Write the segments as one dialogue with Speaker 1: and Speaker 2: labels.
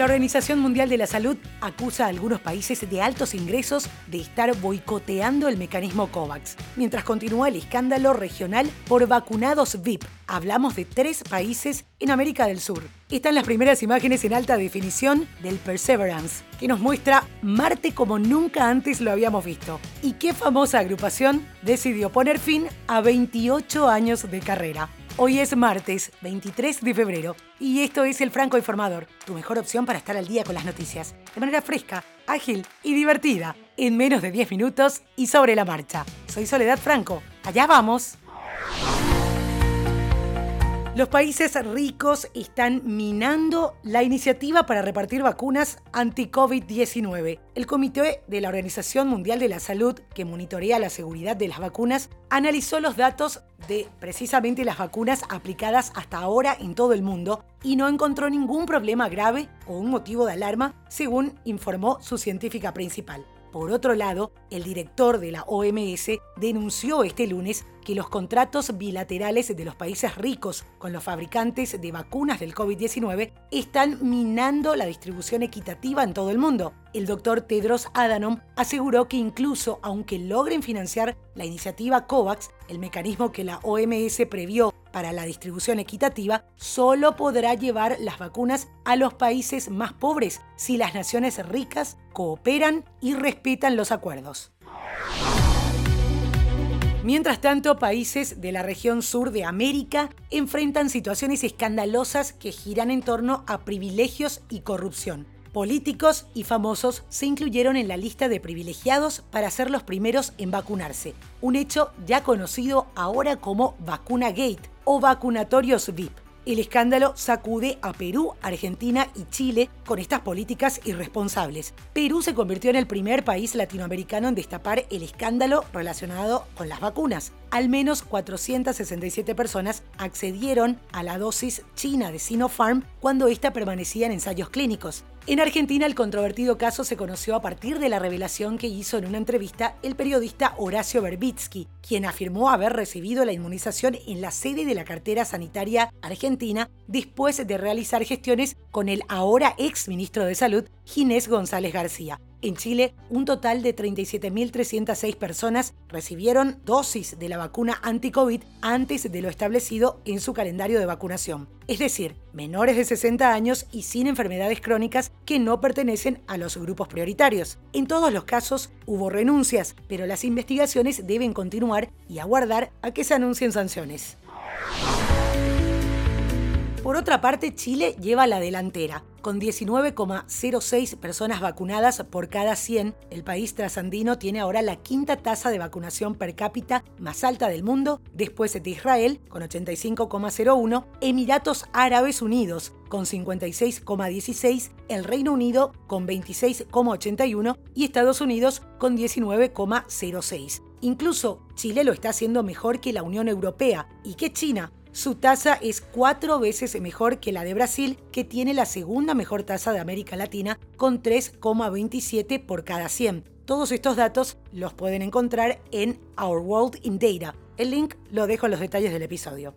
Speaker 1: La Organización Mundial de la Salud acusa a algunos países de altos ingresos de estar boicoteando el mecanismo COVAX, mientras continúa el escándalo regional por vacunados VIP. Hablamos de tres países en América del Sur. Están las primeras imágenes en alta definición del Perseverance, que nos muestra Marte como nunca antes lo habíamos visto. ¿Y qué famosa agrupación decidió poner fin a 28 años de carrera? Hoy es martes 23 de febrero y esto es El Franco Informador, tu mejor opción para estar al día con las noticias, de manera fresca, ágil y divertida, en menos de 10 minutos y sobre la marcha. Soy Soledad Franco, allá vamos. Los países ricos están minando la iniciativa para repartir vacunas anti-COVID-19. El Comité de la Organización Mundial de la Salud, que monitorea la seguridad de las vacunas, analizó los datos de precisamente las vacunas aplicadas hasta ahora en todo el mundo y no encontró ningún problema grave o un motivo de alarma, según informó su científica principal. Por otro lado, el director de la OMS denunció este lunes que los contratos bilaterales de los países ricos con los fabricantes de vacunas del COVID-19 están minando la distribución equitativa en todo el mundo. El doctor Tedros Adhanom aseguró que incluso aunque logren financiar la iniciativa COVAX, el mecanismo que la OMS previó para la distribución equitativa, solo podrá llevar las vacunas a los países más pobres si las naciones ricas cooperan y respetan los acuerdos. Mientras tanto, países de la región sur de América enfrentan situaciones escandalosas que giran en torno a privilegios y corrupción. Políticos y famosos se incluyeron en la lista de privilegiados para ser los primeros en vacunarse, un hecho ya conocido ahora como Vacuna Gate o vacunatorios VIP. El escándalo sacude a Perú, Argentina y Chile con estas políticas irresponsables. Perú se convirtió en el primer país latinoamericano en destapar el escándalo relacionado con las vacunas. Al menos 467 personas accedieron a la dosis china de Sinopharm cuando ésta permanecía en ensayos clínicos. En Argentina, el controvertido caso se conoció a partir de la revelación que hizo en una entrevista el periodista Horacio Berbitsky, quien afirmó haber recibido la inmunización en la sede de la cartera sanitaria argentina después de realizar gestiones con el ahora ex ministro de Salud, Ginés González García. En Chile, un total de 37.306 personas recibieron dosis de la vacuna anti-COVID antes de lo establecido en su calendario de vacunación, es decir, menores de 60 años y sin enfermedades crónicas que no pertenecen a los grupos prioritarios. En todos los casos hubo renuncias, pero las investigaciones deben continuar y aguardar a que se anuncien sanciones. Por otra parte, Chile lleva la delantera. Con 19,06 personas vacunadas por cada 100, el país trasandino tiene ahora la quinta tasa de vacunación per cápita más alta del mundo, después de Israel, con 85,01, Emiratos Árabes Unidos, con 56,16, el Reino Unido, con 26,81 y Estados Unidos, con 19,06. Incluso Chile lo está haciendo mejor que la Unión Europea y que China, su tasa es cuatro veces mejor que la de Brasil, que tiene la segunda mejor tasa de América Latina, con 3,27 por cada 100. Todos estos datos los pueden encontrar en Our World in Data. El link lo dejo en los detalles del episodio.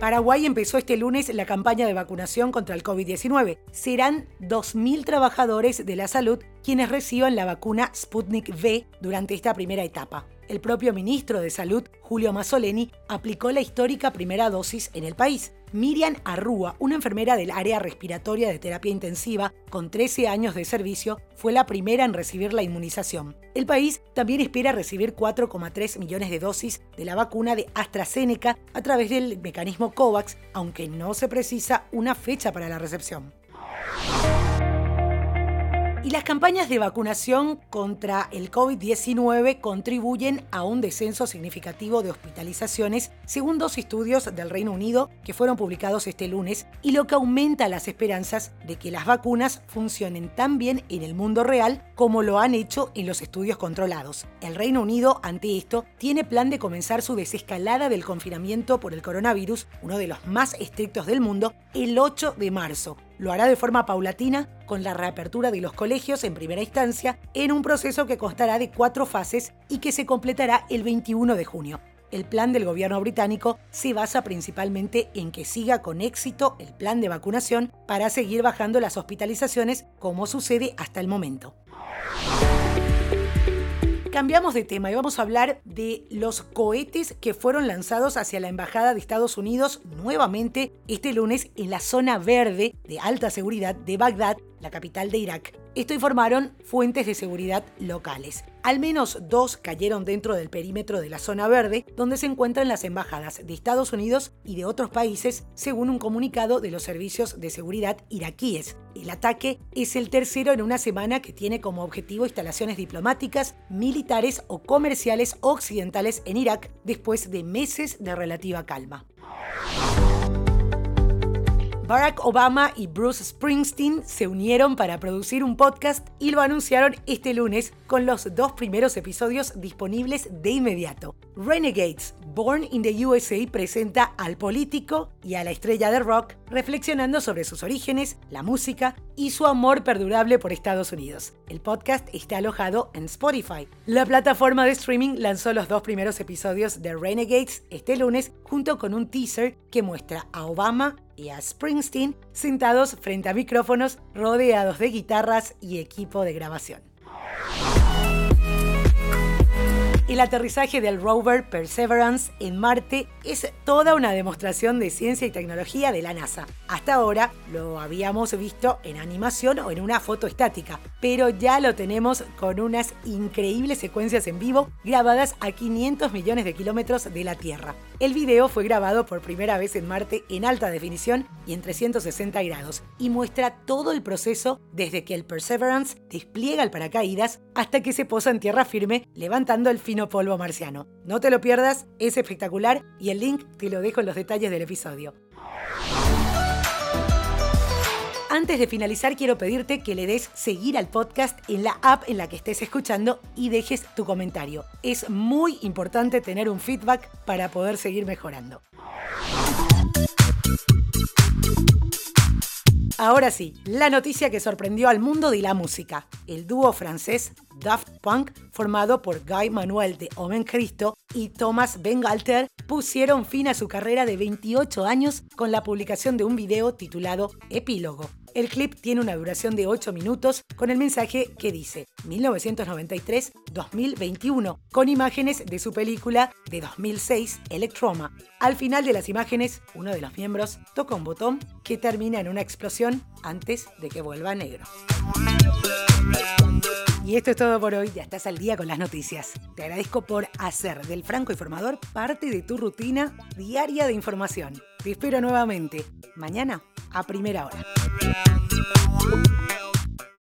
Speaker 1: Paraguay empezó este lunes la campaña de vacunación contra el COVID-19. Serán 2.000 trabajadores de la salud quienes reciban la vacuna Sputnik V durante esta primera etapa. El propio ministro de Salud, Julio Mazzoleni, aplicó la histórica primera dosis en el país. Miriam Arrúa, una enfermera del área respiratoria de terapia intensiva con 13 años de servicio, fue la primera en recibir la inmunización. El país también espera recibir 4,3 millones de dosis de la vacuna de AstraZeneca a través del mecanismo COVAX, aunque no se precisa una fecha para la recepción. Y las campañas de vacunación contra el COVID-19 contribuyen a un descenso significativo de hospitalizaciones, según dos estudios del Reino Unido que fueron publicados este lunes, y lo que aumenta las esperanzas de que las vacunas funcionen tan bien en el mundo real como lo han hecho en los estudios controlados. El Reino Unido, ante esto, tiene plan de comenzar su desescalada del confinamiento por el coronavirus, uno de los más estrictos del mundo, el 8 de marzo lo hará de forma paulatina con la reapertura de los colegios en primera instancia en un proceso que constará de cuatro fases y que se completará el 21 de junio. el plan del gobierno británico se basa principalmente en que siga con éxito el plan de vacunación para seguir bajando las hospitalizaciones como sucede hasta el momento. Cambiamos de tema y vamos a hablar de los cohetes que fueron lanzados hacia la Embajada de Estados Unidos nuevamente este lunes en la zona verde de alta seguridad de Bagdad, la capital de Irak. Esto informaron fuentes de seguridad locales. Al menos dos cayeron dentro del perímetro de la zona verde, donde se encuentran las embajadas de Estados Unidos y de otros países, según un comunicado de los servicios de seguridad iraquíes. El ataque es el tercero en una semana que tiene como objetivo instalaciones diplomáticas, militares o comerciales occidentales en Irak después de meses de relativa calma. Barack Obama y Bruce Springsteen se unieron para producir un podcast y lo anunciaron este lunes con los dos primeros episodios disponibles de inmediato. Renegades, Born in the USA presenta al político y a la estrella de rock reflexionando sobre sus orígenes, la música y su amor perdurable por Estados Unidos. El podcast está alojado en Spotify. La plataforma de streaming lanzó los dos primeros episodios de Renegades este lunes junto con un teaser que muestra a Obama y a Springsteen sentados frente a micrófonos rodeados de guitarras y equipo de grabación. El aterrizaje del rover Perseverance en Marte es toda una demostración de ciencia y tecnología de la NASA. Hasta ahora lo habíamos visto en animación o en una foto estática, pero ya lo tenemos con unas increíbles secuencias en vivo grabadas a 500 millones de kilómetros de la Tierra. El video fue grabado por primera vez en Marte en alta definición y en 360 grados y muestra todo el proceso desde que el Perseverance despliega el paracaídas hasta que se posa en tierra firme levantando el polvo marciano. No te lo pierdas, es espectacular y el link te lo dejo en los detalles del episodio. Antes de finalizar, quiero pedirte que le des seguir al podcast en la app en la que estés escuchando y dejes tu comentario. Es muy importante tener un feedback para poder seguir mejorando. Ahora sí, la noticia que sorprendió al mundo de la música. El dúo francés Daft Punk, formado por Guy Manuel de Omen Cristo y Thomas Bengalter, pusieron fin a su carrera de 28 años con la publicación de un video titulado Epílogo. El clip tiene una duración de 8 minutos con el mensaje que dice 1993-2021, con imágenes de su película de 2006, Electroma. Al final de las imágenes, uno de los miembros toca un botón que termina en una explosión antes de que vuelva negro. Y esto es todo por hoy, ya estás al día con las noticias. Te agradezco por hacer del Franco Informador parte de tu rutina diaria de información. Te espero nuevamente mañana a primera hora. around the world.